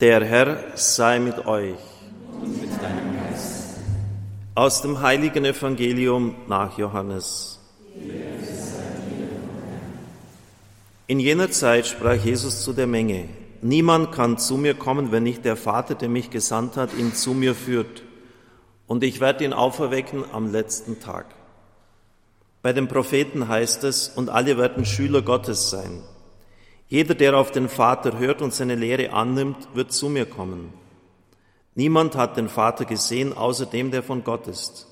Der Herr sei mit euch. Und mit deinem Geist. Aus dem heiligen Evangelium nach Johannes. In jener Zeit sprach Jesus zu der Menge, Niemand kann zu mir kommen, wenn nicht der Vater, der mich gesandt hat, ihn zu mir führt. Und ich werde ihn auferwecken am letzten Tag. Bei den Propheten heißt es, und alle werden Schüler Gottes sein. Jeder, der auf den Vater hört und seine Lehre annimmt, wird zu mir kommen. Niemand hat den Vater gesehen, außer dem, der von Gott ist.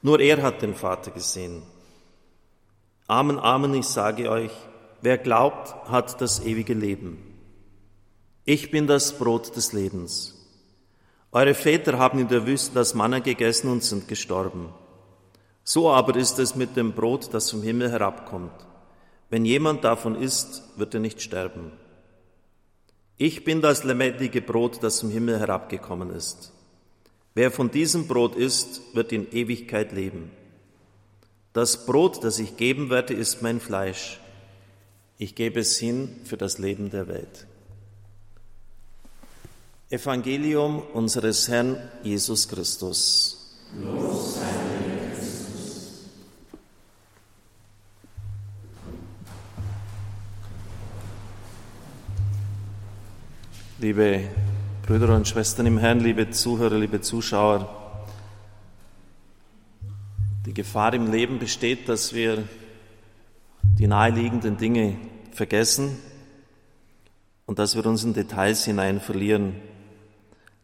Nur er hat den Vater gesehen. Amen, Amen, ich sage euch, wer glaubt, hat das ewige Leben. Ich bin das Brot des Lebens. Eure Väter haben in der Wüste das Manna gegessen und sind gestorben. So aber ist es mit dem Brot, das vom Himmel herabkommt. Wenn jemand davon isst, wird er nicht sterben. Ich bin das lebendige Brot, das vom Himmel herabgekommen ist. Wer von diesem Brot isst, wird in Ewigkeit leben. Das Brot, das ich geben werde, ist mein Fleisch. Ich gebe es hin für das Leben der Welt. Evangelium unseres Herrn Jesus Christus. Los sei Liebe Brüder und Schwestern im Herrn, liebe Zuhörer, liebe Zuschauer, die Gefahr im Leben besteht, dass wir die naheliegenden Dinge vergessen und dass wir uns in Details hinein verlieren,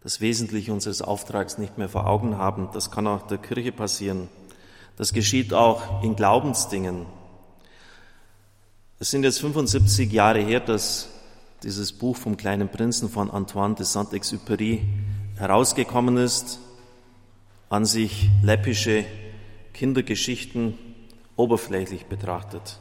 das Wesentliche unseres Auftrags nicht mehr vor Augen haben. Das kann auch der Kirche passieren. Das geschieht auch in Glaubensdingen. Es sind jetzt 75 Jahre her, dass dieses Buch vom kleinen Prinzen von Antoine de Saint-Exupéry herausgekommen ist. An sich läppische Kindergeschichten oberflächlich betrachtet.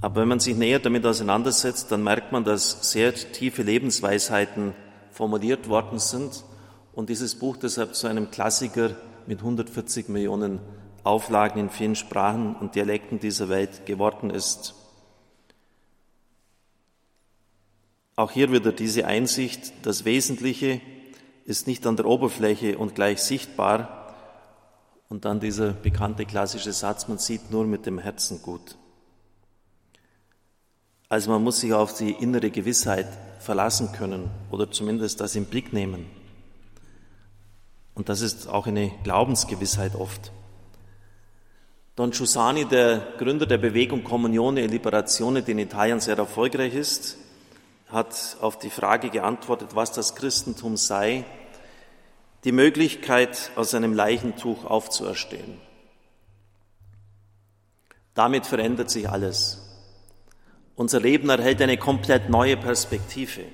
Aber wenn man sich näher damit auseinandersetzt, dann merkt man, dass sehr tiefe Lebensweisheiten formuliert worden sind und dieses Buch deshalb zu einem Klassiker mit 140 Millionen Auflagen in vielen Sprachen und Dialekten dieser Welt geworden ist. Auch hier wieder diese Einsicht, das Wesentliche ist nicht an der Oberfläche und gleich sichtbar. Und dann dieser bekannte klassische Satz, man sieht nur mit dem Herzen gut. Also man muss sich auf die innere Gewissheit verlassen können oder zumindest das im Blick nehmen. Und das ist auch eine Glaubensgewissheit oft. Don Giussani, der Gründer der Bewegung Comunione e Liberazione, die in Italien sehr erfolgreich ist, hat auf die Frage geantwortet, was das Christentum sei, die Möglichkeit, aus einem Leichentuch aufzuerstehen. Damit verändert sich alles. Unser Leben erhält eine komplett neue Perspektive.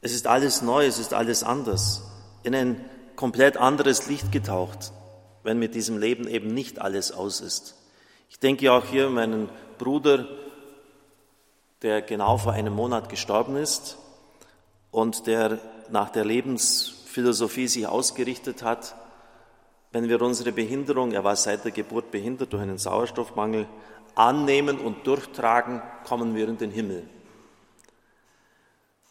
Es ist alles neu, es ist alles anders, in ein komplett anderes Licht getaucht, wenn mit diesem Leben eben nicht alles aus ist. Ich denke auch hier meinen Bruder, der genau vor einem Monat gestorben ist und der nach der Lebensphilosophie sich ausgerichtet hat, wenn wir unsere Behinderung, er war seit der Geburt behindert durch einen Sauerstoffmangel, annehmen und durchtragen, kommen wir in den Himmel.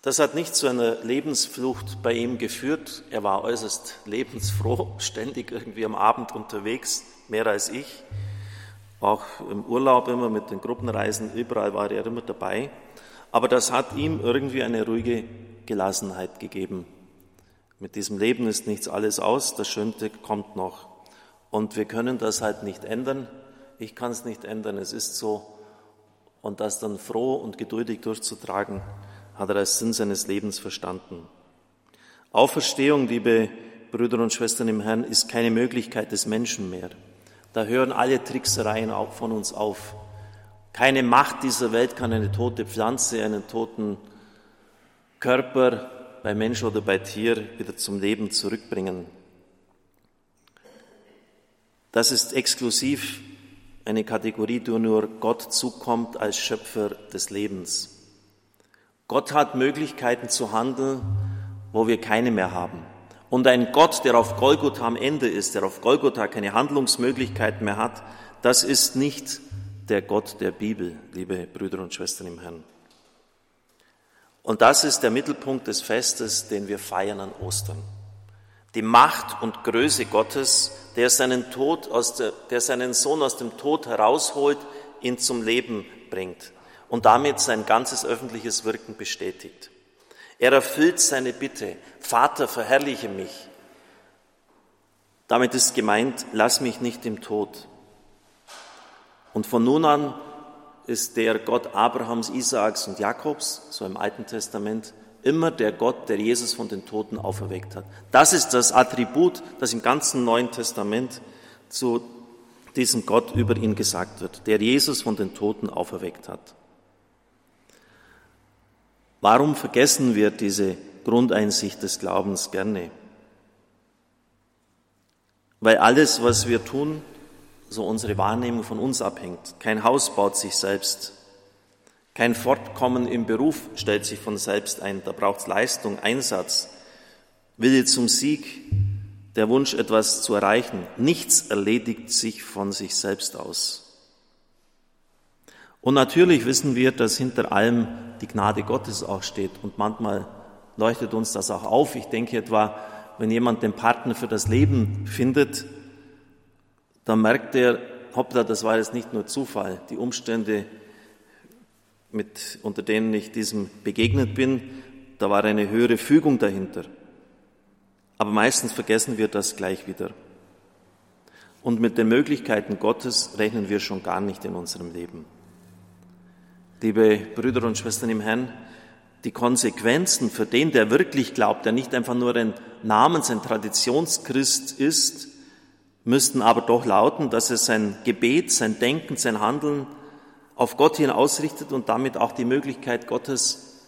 Das hat nicht zu einer Lebensflucht bei ihm geführt. Er war äußerst lebensfroh, ständig irgendwie am Abend unterwegs, mehr als ich. Auch im Urlaub immer mit den Gruppenreisen, überall war er immer dabei. Aber das hat ihm irgendwie eine ruhige Gelassenheit gegeben. Mit diesem Leben ist nichts alles aus, das Schönste kommt noch. Und wir können das halt nicht ändern ich kann es nicht ändern, es ist so. Und das dann froh und geduldig durchzutragen, hat er als Sinn seines Lebens verstanden. Auferstehung, liebe Brüder und Schwestern im Herrn, ist keine Möglichkeit des Menschen mehr. Da hören alle Tricksereien auch von uns auf. Keine Macht dieser Welt kann eine tote Pflanze, einen toten Körper bei Mensch oder bei Tier wieder zum Leben zurückbringen. Das ist exklusiv eine Kategorie, die nur Gott zukommt als Schöpfer des Lebens. Gott hat Möglichkeiten zu handeln, wo wir keine mehr haben. Und ein Gott, der auf Golgotha am Ende ist, der auf Golgotha keine Handlungsmöglichkeiten mehr hat, das ist nicht der Gott der Bibel, liebe Brüder und Schwestern im Herrn. Und das ist der Mittelpunkt des Festes, den wir feiern an Ostern. Die Macht und Größe Gottes, der seinen, Tod aus der, der seinen Sohn aus dem Tod herausholt, ihn zum Leben bringt und damit sein ganzes öffentliches Wirken bestätigt. Er erfüllt seine Bitte, Vater, verherrliche mich. Damit ist gemeint, lass mich nicht im Tod. Und von nun an ist der Gott Abrahams, Isaaks und Jakobs, so im Alten Testament, immer der Gott, der Jesus von den Toten auferweckt hat. Das ist das Attribut, das im ganzen Neuen Testament zu diesem Gott über ihn gesagt wird, der Jesus von den Toten auferweckt hat. Warum vergessen wir diese Grundeinsicht des Glaubens gerne? Weil alles, was wir tun, so unsere Wahrnehmung von uns abhängt. Kein Haus baut sich selbst. Kein Fortkommen im Beruf stellt sich von selbst ein. Da braucht es Leistung, Einsatz, Wille zum Sieg, der Wunsch, etwas zu erreichen. Nichts erledigt sich von sich selbst aus. Und natürlich wissen wir, dass hinter allem die Gnade Gottes auch steht. Und manchmal leuchtet uns das auch auf. Ich denke etwa, wenn jemand den Partner für das Leben findet, dann merkt er, hoppla, das war jetzt nicht nur Zufall. Die Umstände, mit, unter denen ich diesem begegnet bin, da war eine höhere Fügung dahinter. Aber meistens vergessen wir das gleich wieder. Und mit den Möglichkeiten Gottes rechnen wir schon gar nicht in unserem Leben. Liebe Brüder und Schwestern im Herrn, die Konsequenzen für den, der wirklich glaubt, der nicht einfach nur ein Namens-, ein Traditionschrist ist, müssten aber doch lauten, dass er sein Gebet, sein Denken, sein Handeln auf Gott hin ausrichtet und damit auch die Möglichkeit Gottes,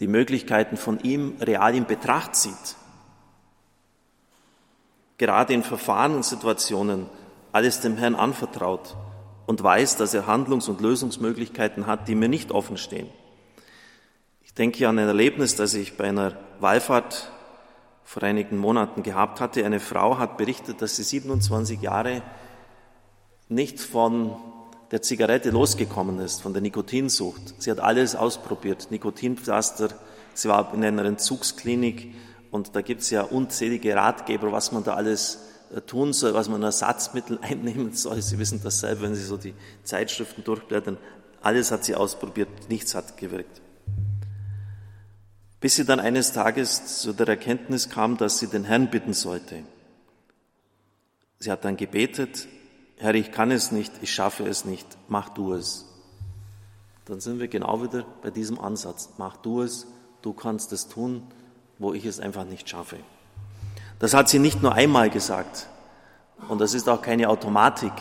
die Möglichkeiten von ihm real in Betracht zieht. Gerade in Verfahren und Situationen alles dem Herrn anvertraut und weiß, dass er Handlungs- und Lösungsmöglichkeiten hat, die mir nicht offen stehen. Ich denke an ein Erlebnis, das ich bei einer Wallfahrt vor einigen Monaten gehabt hatte. Eine Frau hat berichtet, dass sie 27 Jahre nicht von der Zigarette losgekommen ist, von der Nikotinsucht. Sie hat alles ausprobiert, Nikotinpflaster, sie war in einer Entzugsklinik und da gibt es ja unzählige Ratgeber, was man da alles tun soll, was man Ersatzmittel einnehmen soll. Sie wissen das selber, wenn Sie so die Zeitschriften durchblättern. Alles hat sie ausprobiert, nichts hat gewirkt bis sie dann eines Tages zu der Erkenntnis kam, dass sie den Herrn bitten sollte. Sie hat dann gebetet, Herr, ich kann es nicht, ich schaffe es nicht, mach du es. Dann sind wir genau wieder bei diesem Ansatz, mach du es, du kannst es tun, wo ich es einfach nicht schaffe. Das hat sie nicht nur einmal gesagt und das ist auch keine Automatik,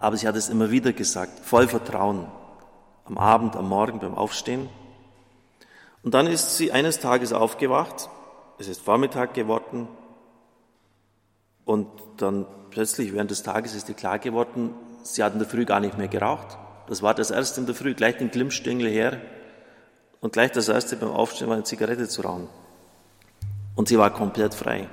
aber sie hat es immer wieder gesagt, voll Vertrauen, am Abend, am Morgen beim Aufstehen und dann ist sie eines Tages aufgewacht, es ist Vormittag geworden und dann plötzlich während des Tages ist ihr klar geworden, sie hat in der Früh gar nicht mehr geraucht. Das war das erste in der Früh, gleich den Glimmstängel her und gleich das erste beim Aufstehen war eine Zigarette zu rauchen. Und sie war komplett frei.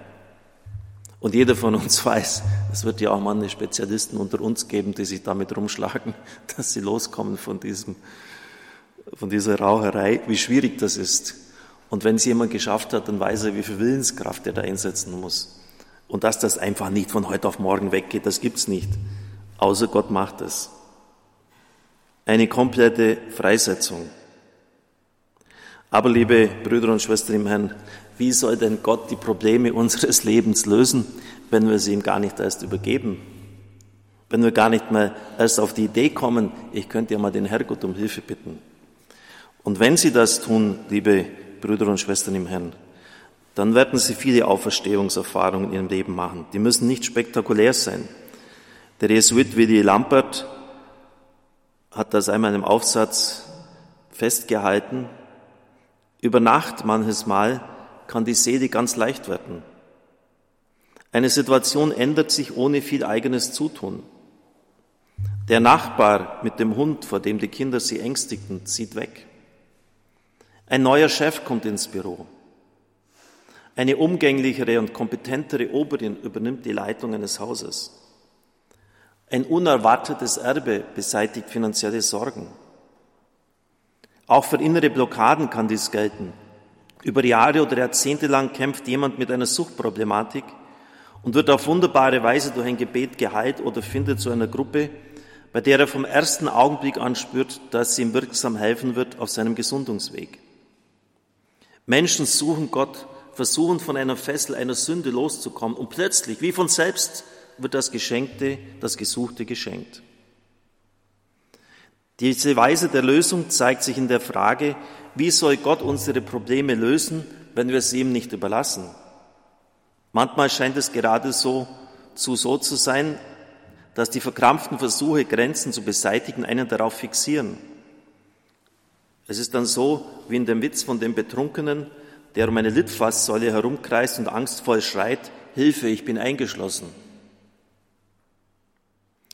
Und jeder von uns weiß, es wird ja auch mal Spezialisten unter uns geben, die sich damit rumschlagen, dass sie loskommen von diesem von dieser Raucherei, wie schwierig das ist. Und wenn es jemand geschafft hat, dann weiß er, wie viel Willenskraft er da einsetzen muss. Und dass das einfach nicht von heute auf morgen weggeht, das gibt's nicht. Außer Gott macht es. Eine komplette Freisetzung. Aber liebe Brüder und Schwestern im Herrn, wie soll denn Gott die Probleme unseres Lebens lösen, wenn wir sie ihm gar nicht erst übergeben? Wenn wir gar nicht mehr erst auf die Idee kommen, ich könnte ja mal den Herrgott um Hilfe bitten. Und wenn Sie das tun, liebe Brüder und Schwestern im Herrn, dann werden Sie viele Auferstehungserfahrungen in Ihrem Leben machen. Die müssen nicht spektakulär sein. Der Jesuit Willi Lampert hat das einmal in einem Aufsatz festgehalten. Über Nacht manches Mal kann die Seele ganz leicht werden. Eine Situation ändert sich ohne viel eigenes Zutun. Der Nachbar mit dem Hund, vor dem die Kinder sie ängstigten, zieht weg. Ein neuer Chef kommt ins Büro. Eine umgänglichere und kompetentere Oberin übernimmt die Leitung eines Hauses. Ein unerwartetes Erbe beseitigt finanzielle Sorgen. Auch für innere Blockaden kann dies gelten. Über Jahre oder Jahrzehnte lang kämpft jemand mit einer Suchtproblematik und wird auf wunderbare Weise durch ein Gebet geheilt oder findet zu einer Gruppe, bei der er vom ersten Augenblick an spürt, dass sie ihm wirksam helfen wird auf seinem Gesundungsweg. Menschen suchen Gott, versuchen von einer Fessel einer Sünde loszukommen und plötzlich, wie von selbst, wird das Geschenkte, das Gesuchte geschenkt. Diese Weise der Lösung zeigt sich in der Frage, wie soll Gott unsere Probleme lösen, wenn wir sie ihm nicht überlassen? Manchmal scheint es gerade so zu so zu sein, dass die verkrampften Versuche, Grenzen zu beseitigen, einen darauf fixieren. Es ist dann so wie in dem Witz von dem Betrunkenen, der um eine Litfaßsäule herumkreist und angstvoll schreit, Hilfe, ich bin eingeschlossen.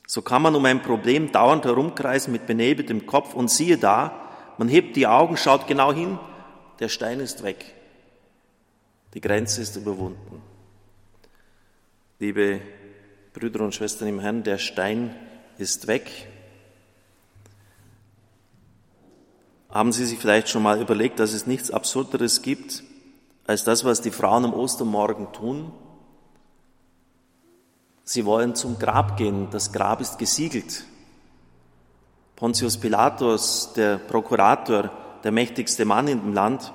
So kann man um ein Problem dauernd herumkreisen mit benebeltem Kopf und siehe da, man hebt die Augen, schaut genau hin, der Stein ist weg. Die Grenze ist überwunden. Liebe Brüder und Schwestern im Herrn, der Stein ist weg. Haben Sie sich vielleicht schon mal überlegt, dass es nichts Absurderes gibt, als das, was die Frauen am Ostermorgen tun? Sie wollen zum Grab gehen. Das Grab ist gesiegelt. Pontius Pilatus, der Prokurator, der mächtigste Mann in dem Land,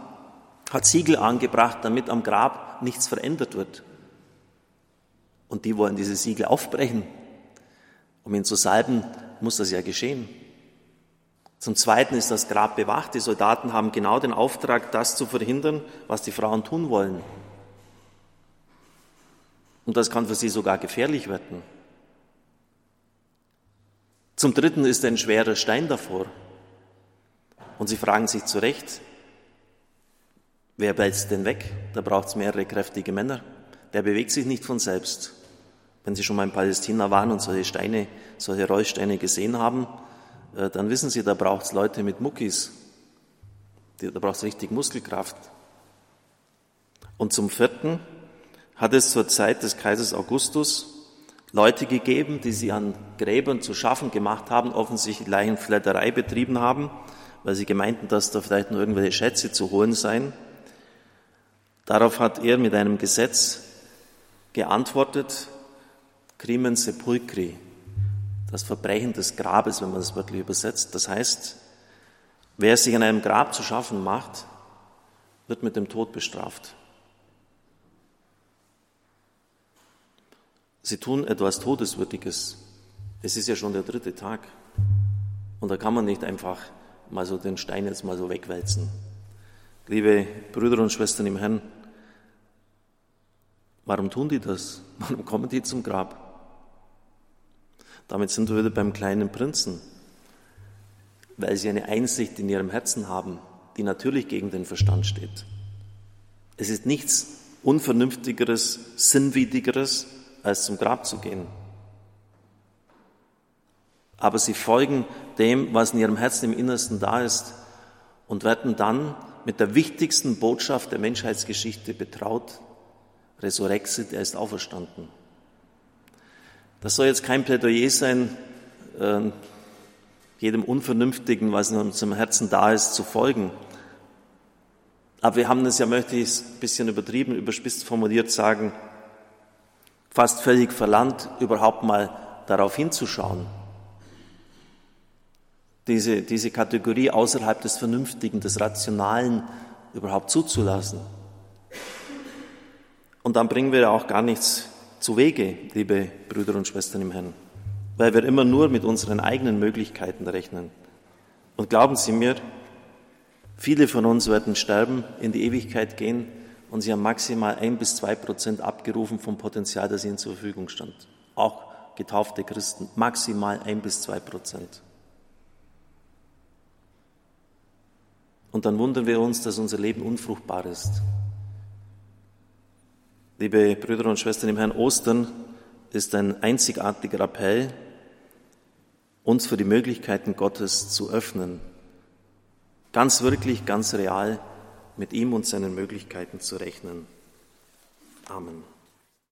hat Siegel angebracht, damit am Grab nichts verändert wird. Und die wollen diese Siegel aufbrechen. Um ihn zu salben, muss das ja geschehen. Zum Zweiten ist das Grab bewacht. Die Soldaten haben genau den Auftrag, das zu verhindern, was die Frauen tun wollen. Und das kann für sie sogar gefährlich werden. Zum Dritten ist ein schwerer Stein davor. Und sie fragen sich zu Recht, wer wälzt denn weg? Da braucht es mehrere kräftige Männer. Der bewegt sich nicht von selbst. Wenn Sie schon mal in Palästina waren und solche Steine, solche Rollsteine gesehen haben, äh, dann wissen Sie, da braucht es Leute mit Muckis. Da braucht es richtig Muskelkraft. Und zum Vierten, hat es zur Zeit des Kaisers Augustus Leute gegeben, die sie an Gräbern zu schaffen gemacht haben, offensichtlich Leichenflatterei betrieben haben, weil sie gemeinten, dass da vielleicht noch irgendwelche Schätze zu holen seien. Darauf hat er mit einem Gesetz geantwortet, Crimen sepulcri, das Verbrechen des Grabes, wenn man das wörtlich übersetzt. Das heißt, wer sich an einem Grab zu schaffen macht, wird mit dem Tod bestraft. Sie tun etwas Todeswürdiges. Es ist ja schon der dritte Tag. Und da kann man nicht einfach mal so den Stein jetzt mal so wegwälzen. Liebe Brüder und Schwestern im Herrn, warum tun die das? Warum kommen die zum Grab? Damit sind wir wieder beim kleinen Prinzen, weil sie eine Einsicht in ihrem Herzen haben, die natürlich gegen den Verstand steht. Es ist nichts Unvernünftigeres, Sinnwidrigeres, als zum Grab zu gehen. Aber sie folgen dem, was in ihrem Herzen im Innersten da ist und werden dann mit der wichtigsten Botschaft der Menschheitsgeschichte betraut. Resurrexit, er ist auferstanden. Das soll jetzt kein Plädoyer sein, äh, jedem Unvernünftigen, was in unserem Herzen da ist, zu folgen. Aber wir haben es ja, möchte ich es ein bisschen übertrieben, überspitzt formuliert sagen, fast völlig verlangt, überhaupt mal darauf hinzuschauen. Diese, diese Kategorie außerhalb des Vernünftigen, des Rationalen überhaupt zuzulassen. Und dann bringen wir auch gar nichts zu Wege, liebe Brüder und Schwestern im Herrn, weil wir immer nur mit unseren eigenen Möglichkeiten rechnen. Und glauben Sie mir, viele von uns werden sterben, in die Ewigkeit gehen und sie haben maximal ein bis zwei Prozent abgerufen vom Potenzial, das ihnen zur Verfügung stand. Auch getaufte Christen, maximal ein bis zwei Prozent. Und dann wundern wir uns, dass unser Leben unfruchtbar ist. Liebe Brüder und Schwestern im Herrn, Ostern ist ein einzigartiger Appell, uns für die Möglichkeiten Gottes zu öffnen. Ganz wirklich, ganz real mit ihm und seinen Möglichkeiten zu rechnen. Amen.